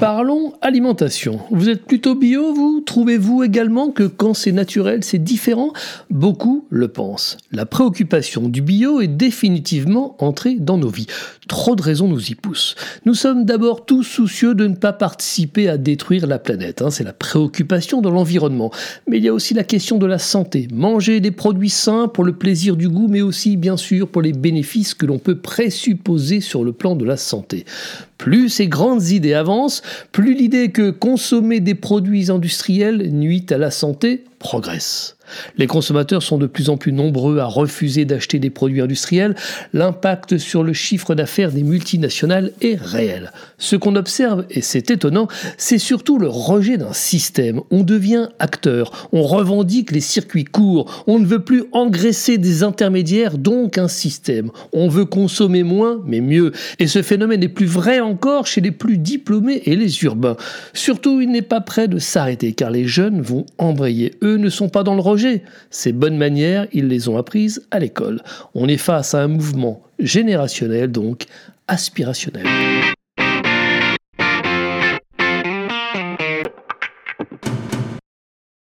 Parlons alimentation. Vous êtes plutôt bio, vous? Trouvez-vous également que quand c'est naturel, c'est différent? Beaucoup le pensent. La préoccupation du bio est définitivement entrée dans nos vies. Trop de raisons nous y poussent. Nous sommes d'abord tous soucieux de ne pas participer à détruire la planète. Hein. c'est la préoccupation de l'environnement. Mais il y a aussi la question de la santé. Manger des produits sains pour le plaisir du goût, mais aussi bien sûr pour les bénéfices que l'on peut présupposer sur le plan de la santé. Plus ces grandes idées avancent, plus l'idée que consommer des produits industriels nuit à la santé progresse. Les consommateurs sont de plus en plus nombreux à refuser d'acheter des produits industriels. L'impact sur le chiffre d'affaires des multinationales est réel. Ce qu'on observe, et c'est étonnant, c'est surtout le rejet d'un système. On devient acteur, on revendique les circuits courts, on ne veut plus engraisser des intermédiaires, donc un système. On veut consommer moins, mais mieux. Et ce phénomène est plus vrai encore chez les plus diplômés et les urbains. Surtout, il n'est pas prêt de s'arrêter, car les jeunes vont embrayer. Eux ne sont pas dans le rejet ces bonnes manières, ils les ont apprises à l'école. On est face à un mouvement générationnel, donc aspirationnel.